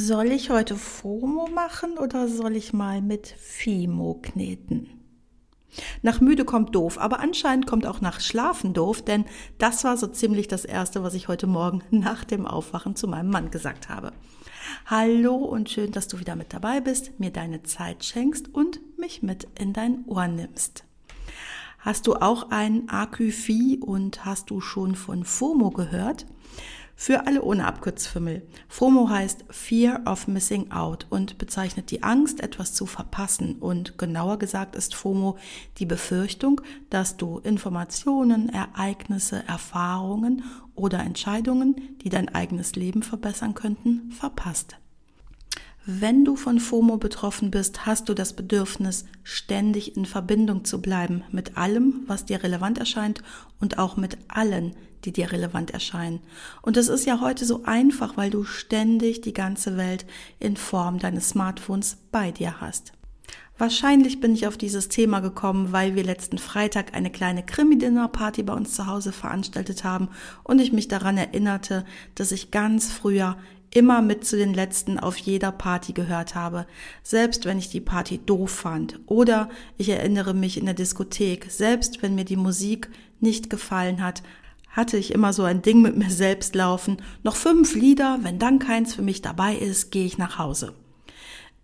Soll ich heute FOMO machen oder soll ich mal mit FIMO kneten? Nach müde kommt doof, aber anscheinend kommt auch nach Schlafen doof, denn das war so ziemlich das Erste, was ich heute Morgen nach dem Aufwachen zu meinem Mann gesagt habe. Hallo und schön, dass du wieder mit dabei bist, mir deine Zeit schenkst und mich mit in dein Ohr nimmst. Hast du auch ein AQFI und hast du schon von FOMO gehört? Für alle ohne Abkürzfimmel. FOMO heißt Fear of Missing Out und bezeichnet die Angst, etwas zu verpassen. Und genauer gesagt ist FOMO die Befürchtung, dass du Informationen, Ereignisse, Erfahrungen oder Entscheidungen, die dein eigenes Leben verbessern könnten, verpasst. Wenn du von FOMO betroffen bist, hast du das Bedürfnis, ständig in Verbindung zu bleiben mit allem, was dir relevant erscheint und auch mit allen, die dir relevant erscheinen. Und es ist ja heute so einfach, weil du ständig die ganze Welt in Form deines Smartphones bei dir hast. Wahrscheinlich bin ich auf dieses Thema gekommen, weil wir letzten Freitag eine kleine Krimi-Dinner-Party bei uns zu Hause veranstaltet haben und ich mich daran erinnerte, dass ich ganz früher immer mit zu den letzten auf jeder Party gehört habe, selbst wenn ich die Party doof fand. Oder ich erinnere mich in der Diskothek, selbst wenn mir die Musik nicht gefallen hat, hatte ich immer so ein Ding mit mir selbst laufen. Noch fünf Lieder, wenn dann keins für mich dabei ist, gehe ich nach Hause.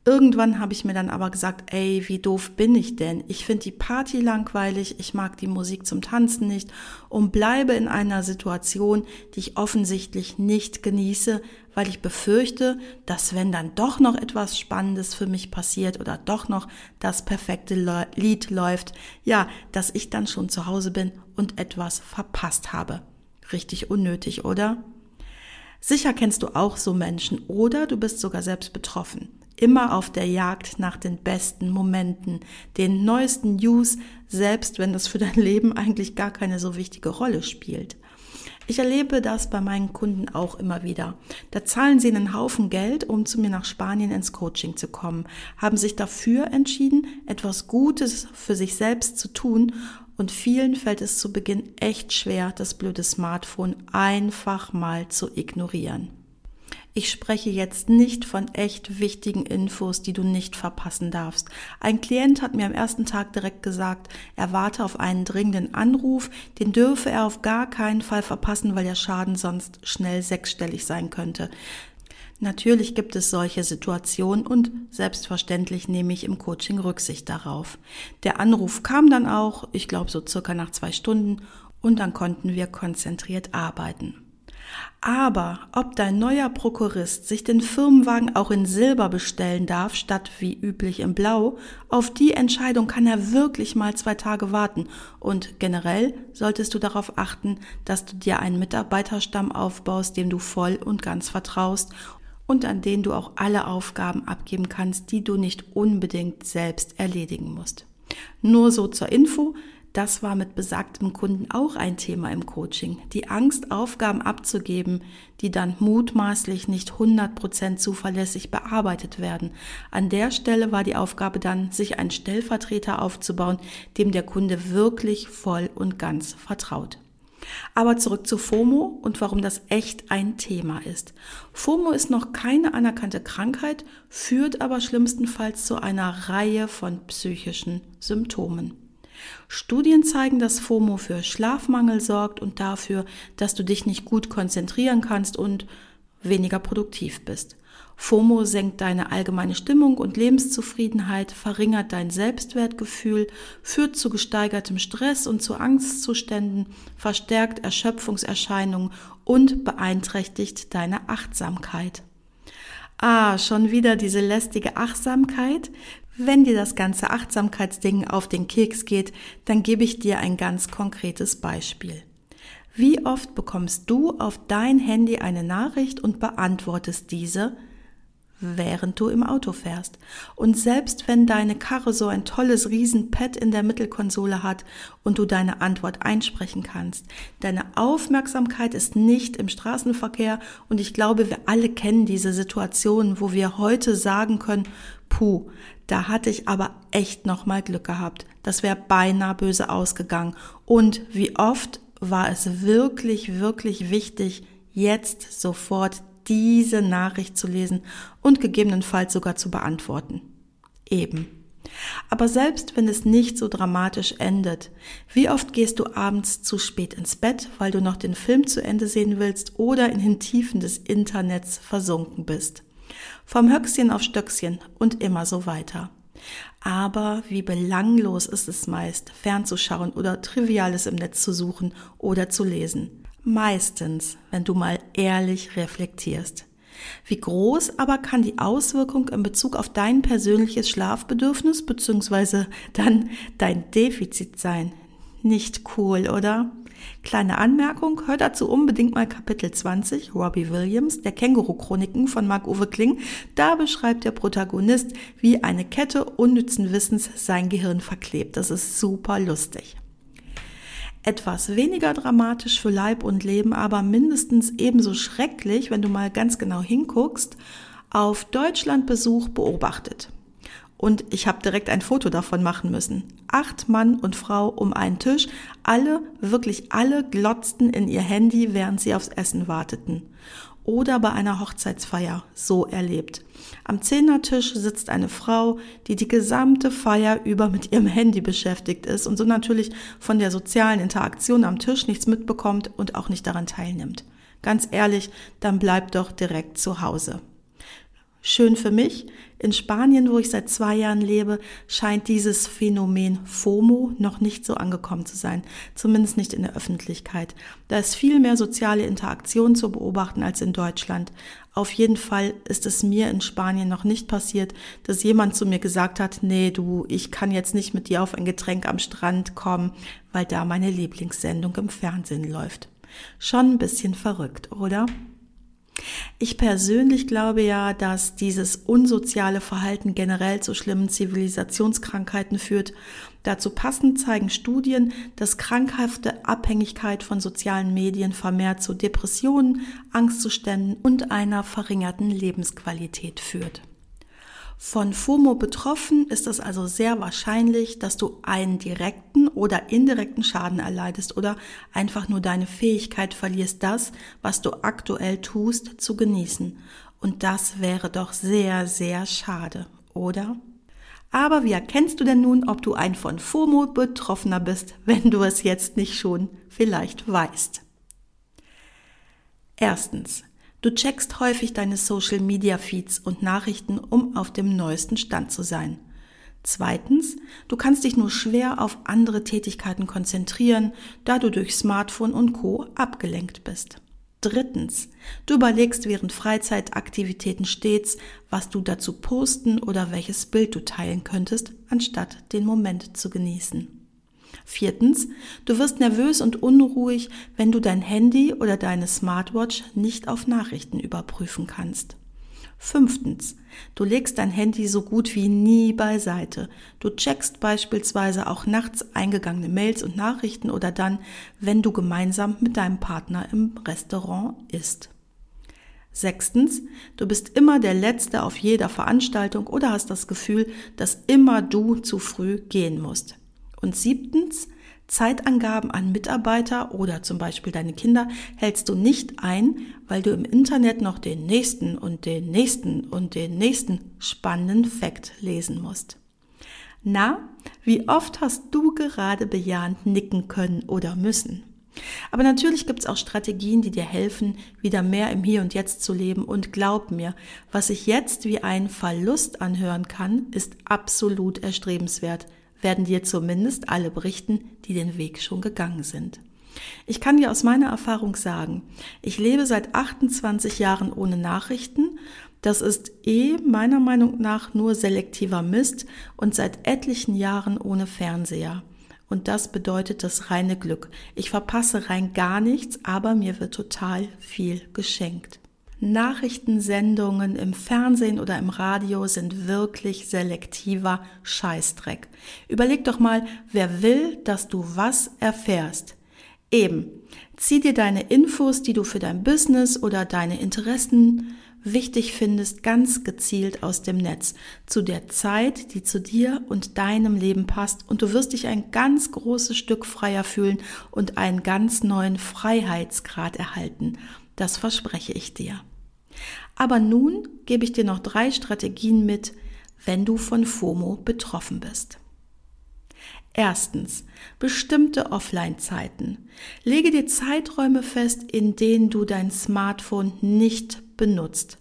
Irgendwann habe ich mir dann aber gesagt, ey, wie doof bin ich denn? Ich finde die Party langweilig, ich mag die Musik zum Tanzen nicht und bleibe in einer Situation, die ich offensichtlich nicht genieße, weil ich befürchte, dass wenn dann doch noch etwas Spannendes für mich passiert oder doch noch das perfekte Lied läuft, ja, dass ich dann schon zu Hause bin und etwas verpasst habe. Richtig unnötig, oder? Sicher kennst du auch so Menschen oder du bist sogar selbst betroffen immer auf der Jagd nach den besten Momenten, den neuesten News, selbst wenn das für dein Leben eigentlich gar keine so wichtige Rolle spielt. Ich erlebe das bei meinen Kunden auch immer wieder. Da zahlen sie einen Haufen Geld, um zu mir nach Spanien ins Coaching zu kommen, haben sich dafür entschieden, etwas Gutes für sich selbst zu tun und vielen fällt es zu Beginn echt schwer, das blöde Smartphone einfach mal zu ignorieren. Ich spreche jetzt nicht von echt wichtigen Infos, die du nicht verpassen darfst. Ein Klient hat mir am ersten Tag direkt gesagt, er warte auf einen dringenden Anruf, den dürfe er auf gar keinen Fall verpassen, weil der Schaden sonst schnell sechsstellig sein könnte. Natürlich gibt es solche Situationen und selbstverständlich nehme ich im Coaching Rücksicht darauf. Der Anruf kam dann auch, ich glaube so circa nach zwei Stunden, und dann konnten wir konzentriert arbeiten. Aber ob dein neuer Prokurist sich den Firmenwagen auch in Silber bestellen darf, statt wie üblich in Blau, auf die Entscheidung kann er wirklich mal zwei Tage warten. Und generell solltest du darauf achten, dass du dir einen Mitarbeiterstamm aufbaust, dem du voll und ganz vertraust und an den du auch alle Aufgaben abgeben kannst, die du nicht unbedingt selbst erledigen musst. Nur so zur Info, das war mit besagtem Kunden auch ein Thema im Coaching. Die Angst, Aufgaben abzugeben, die dann mutmaßlich nicht 100% zuverlässig bearbeitet werden. An der Stelle war die Aufgabe dann, sich einen Stellvertreter aufzubauen, dem der Kunde wirklich voll und ganz vertraut. Aber zurück zu FOMO und warum das echt ein Thema ist. FOMO ist noch keine anerkannte Krankheit, führt aber schlimmstenfalls zu einer Reihe von psychischen Symptomen. Studien zeigen, dass FOMO für Schlafmangel sorgt und dafür, dass du dich nicht gut konzentrieren kannst und weniger produktiv bist. FOMO senkt deine allgemeine Stimmung und Lebenszufriedenheit, verringert dein Selbstwertgefühl, führt zu gesteigertem Stress und zu Angstzuständen, verstärkt Erschöpfungserscheinungen und beeinträchtigt deine Achtsamkeit. Ah, schon wieder diese lästige Achtsamkeit. Wenn dir das ganze Achtsamkeitsding auf den Keks geht, dann gebe ich dir ein ganz konkretes Beispiel. Wie oft bekommst du auf dein Handy eine Nachricht und beantwortest diese, während du im Auto fährst. Und selbst wenn deine Karre so ein tolles Riesenpad in der Mittelkonsole hat und du deine Antwort einsprechen kannst, deine Aufmerksamkeit ist nicht im Straßenverkehr und ich glaube, wir alle kennen diese Situation, wo wir heute sagen können, puh, da hatte ich aber echt nochmal Glück gehabt. Das wäre beinahe böse ausgegangen. Und wie oft war es wirklich, wirklich wichtig, jetzt sofort diese Nachricht zu lesen und gegebenenfalls sogar zu beantworten. Eben. Aber selbst wenn es nicht so dramatisch endet, wie oft gehst du abends zu spät ins Bett, weil du noch den Film zu Ende sehen willst oder in den Tiefen des Internets versunken bist? Vom Höchstchen auf Stöckchen und immer so weiter. Aber wie belanglos ist es meist, fernzuschauen oder Triviales im Netz zu suchen oder zu lesen. Meistens, wenn du mal ehrlich reflektierst. Wie groß aber kann die Auswirkung in Bezug auf dein persönliches Schlafbedürfnis bzw. dann dein Defizit sein? Nicht cool, oder? Kleine Anmerkung, hör dazu unbedingt mal Kapitel 20, Robbie Williams, der Känguru-Chroniken von Marc-Uwe Kling. Da beschreibt der Protagonist, wie eine Kette unnützen Wissens sein Gehirn verklebt. Das ist super lustig etwas weniger dramatisch für Leib und Leben, aber mindestens ebenso schrecklich, wenn du mal ganz genau hinguckst, auf Deutschlandbesuch beobachtet. Und ich habe direkt ein Foto davon machen müssen. Acht Mann und Frau um einen Tisch, alle, wirklich alle glotzten in ihr Handy, während sie aufs Essen warteten oder bei einer Hochzeitsfeier so erlebt. Am Zehnertisch sitzt eine Frau, die die gesamte Feier über mit ihrem Handy beschäftigt ist und so natürlich von der sozialen Interaktion am Tisch nichts mitbekommt und auch nicht daran teilnimmt. Ganz ehrlich, dann bleibt doch direkt zu Hause. Schön für mich, in Spanien, wo ich seit zwei Jahren lebe, scheint dieses Phänomen FOMO noch nicht so angekommen zu sein, zumindest nicht in der Öffentlichkeit. Da ist viel mehr soziale Interaktion zu beobachten als in Deutschland. Auf jeden Fall ist es mir in Spanien noch nicht passiert, dass jemand zu mir gesagt hat, nee, du, ich kann jetzt nicht mit dir auf ein Getränk am Strand kommen, weil da meine Lieblingssendung im Fernsehen läuft. Schon ein bisschen verrückt, oder? Ich persönlich glaube ja, dass dieses unsoziale Verhalten generell zu schlimmen Zivilisationskrankheiten führt. Dazu passend zeigen Studien, dass krankhafte Abhängigkeit von sozialen Medien vermehrt zu Depressionen, Angstzuständen und einer verringerten Lebensqualität führt. Von FOMO betroffen ist es also sehr wahrscheinlich, dass du einen direkten oder indirekten Schaden erleidest oder einfach nur deine Fähigkeit verlierst, das, was du aktuell tust, zu genießen. Und das wäre doch sehr, sehr schade, oder? Aber wie erkennst du denn nun, ob du ein von FOMO Betroffener bist, wenn du es jetzt nicht schon vielleicht weißt? Erstens. Du checkst häufig deine Social Media Feeds und Nachrichten, um auf dem neuesten Stand zu sein. Zweitens, du kannst dich nur schwer auf andere Tätigkeiten konzentrieren, da du durch Smartphone und Co abgelenkt bist. Drittens, du überlegst während Freizeitaktivitäten stets, was du dazu posten oder welches Bild du teilen könntest, anstatt den Moment zu genießen. Viertens, du wirst nervös und unruhig, wenn du dein Handy oder deine Smartwatch nicht auf Nachrichten überprüfen kannst. Fünftens, du legst dein Handy so gut wie nie beiseite. Du checkst beispielsweise auch nachts eingegangene Mails und Nachrichten oder dann, wenn du gemeinsam mit deinem Partner im Restaurant isst. Sechstens, du bist immer der Letzte auf jeder Veranstaltung oder hast das Gefühl, dass immer du zu früh gehen musst. Und siebtens, Zeitangaben an Mitarbeiter oder zum Beispiel deine Kinder hältst du nicht ein, weil du im Internet noch den nächsten und den nächsten und den nächsten spannenden Fakt lesen musst. Na, wie oft hast du gerade bejahend nicken können oder müssen? Aber natürlich gibt es auch Strategien, die dir helfen, wieder mehr im Hier und Jetzt zu leben. Und glaub mir, was sich jetzt wie ein Verlust anhören kann, ist absolut erstrebenswert werden dir zumindest alle berichten, die den Weg schon gegangen sind. Ich kann dir aus meiner Erfahrung sagen, ich lebe seit 28 Jahren ohne Nachrichten. Das ist eh meiner Meinung nach nur selektiver Mist und seit etlichen Jahren ohne Fernseher. Und das bedeutet das reine Glück. Ich verpasse rein gar nichts, aber mir wird total viel geschenkt. Nachrichtensendungen im Fernsehen oder im Radio sind wirklich selektiver Scheißdreck. Überleg doch mal, wer will, dass du was erfährst. Eben, zieh dir deine Infos, die du für dein Business oder deine Interessen wichtig findest, ganz gezielt aus dem Netz, zu der Zeit, die zu dir und deinem Leben passt, und du wirst dich ein ganz großes Stück freier fühlen und einen ganz neuen Freiheitsgrad erhalten. Das verspreche ich dir. Aber nun gebe ich dir noch drei Strategien mit, wenn du von FOMO betroffen bist. Erstens, bestimmte Offline-Zeiten. Lege dir Zeiträume fest, in denen du dein Smartphone nicht benutzt.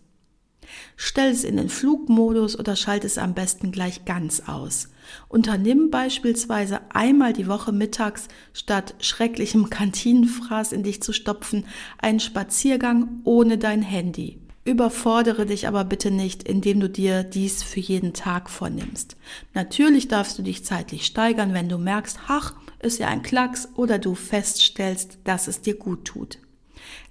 Stell es in den Flugmodus oder schalte es am besten gleich ganz aus. Unternimm beispielsweise einmal die Woche mittags statt schrecklichem Kantinenfraß in dich zu stopfen einen Spaziergang ohne dein Handy. Überfordere dich aber bitte nicht, indem du dir dies für jeden Tag vornimmst. Natürlich darfst du dich zeitlich steigern, wenn du merkst, ach, ist ja ein Klacks oder du feststellst, dass es dir gut tut.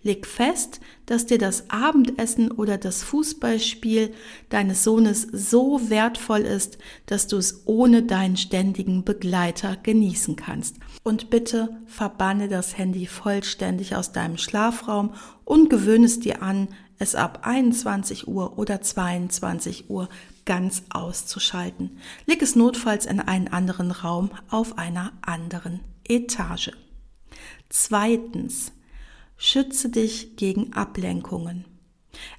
Leg fest, dass dir das Abendessen oder das Fußballspiel deines Sohnes so wertvoll ist, dass du es ohne deinen ständigen Begleiter genießen kannst. Und bitte verbanne das Handy vollständig aus deinem Schlafraum und gewöhne es dir an, es ab 21 Uhr oder 22 Uhr ganz auszuschalten. Leg es notfalls in einen anderen Raum auf einer anderen Etage. Zweitens, Schütze dich gegen Ablenkungen.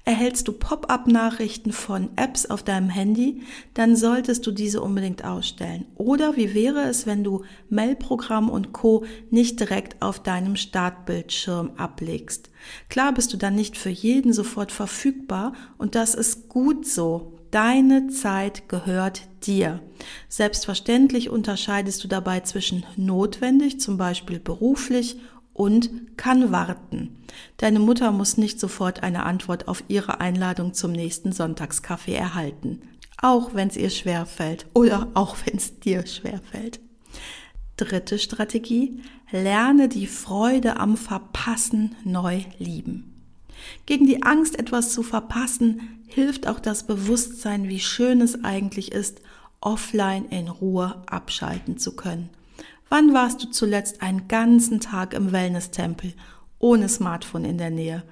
Erhältst du Pop-up-Nachrichten von Apps auf deinem Handy, dann solltest du diese unbedingt ausstellen. Oder wie wäre es, wenn du Mailprogramm und Co. nicht direkt auf deinem Startbildschirm ablegst? Klar bist du dann nicht für jeden sofort verfügbar und das ist gut so. Deine Zeit gehört dir. Selbstverständlich unterscheidest du dabei zwischen notwendig, zum Beispiel beruflich, und kann warten. Deine Mutter muss nicht sofort eine Antwort auf ihre Einladung zum nächsten Sonntagskaffee erhalten, auch wenn es ihr schwer fällt oder auch wenn es dir schwer fällt. Dritte Strategie, lerne die Freude am Verpassen neu lieben. Gegen die Angst, etwas zu verpassen, hilft auch das Bewusstsein, wie schön es eigentlich ist, offline in Ruhe abschalten zu können. Wann warst du zuletzt einen ganzen Tag im Wellness-Tempel, ohne Smartphone in der Nähe?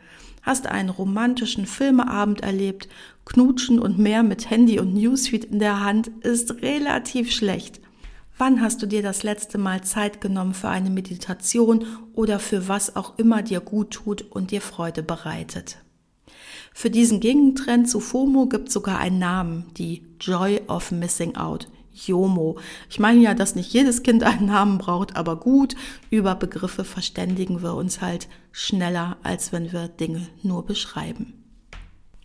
Hast einen romantischen Filmeabend erlebt? Knutschen und mehr mit Handy und Newsfeed in der Hand ist relativ schlecht. Wann hast du dir das letzte Mal Zeit genommen für eine Meditation oder für was auch immer dir gut tut und dir Freude bereitet? Für diesen Gegentrend zu FOMO gibt sogar einen Namen, die Joy of Missing Out. Jomo. Ich meine ja, dass nicht jedes Kind einen Namen braucht, aber gut, über Begriffe verständigen wir uns halt schneller, als wenn wir Dinge nur beschreiben.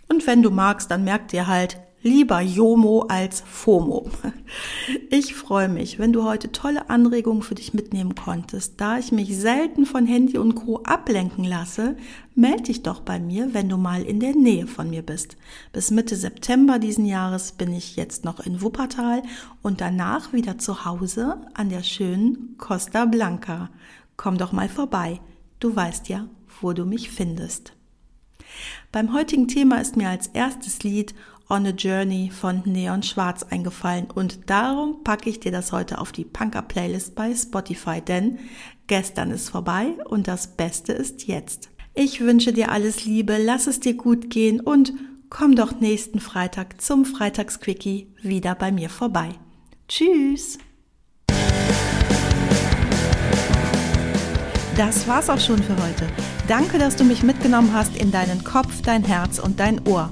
Und wenn du magst, dann merk dir halt, Lieber Jomo als FOMO. Ich freue mich, wenn du heute tolle Anregungen für dich mitnehmen konntest. Da ich mich selten von Handy und Co. ablenken lasse, melde dich doch bei mir, wenn du mal in der Nähe von mir bist. Bis Mitte September diesen Jahres bin ich jetzt noch in Wuppertal und danach wieder zu Hause an der schönen Costa Blanca. Komm doch mal vorbei. Du weißt ja, wo du mich findest. Beim heutigen Thema ist mir als erstes Lied On a Journey von Neon Schwarz eingefallen und darum packe ich dir das heute auf die Punker Playlist bei Spotify, denn gestern ist vorbei und das Beste ist jetzt. Ich wünsche dir alles Liebe, lass es dir gut gehen und komm doch nächsten Freitag zum Freitagsquickie wieder bei mir vorbei. Tschüss! Das war's auch schon für heute. Danke, dass du mich mitgenommen hast in deinen Kopf, dein Herz und dein Ohr.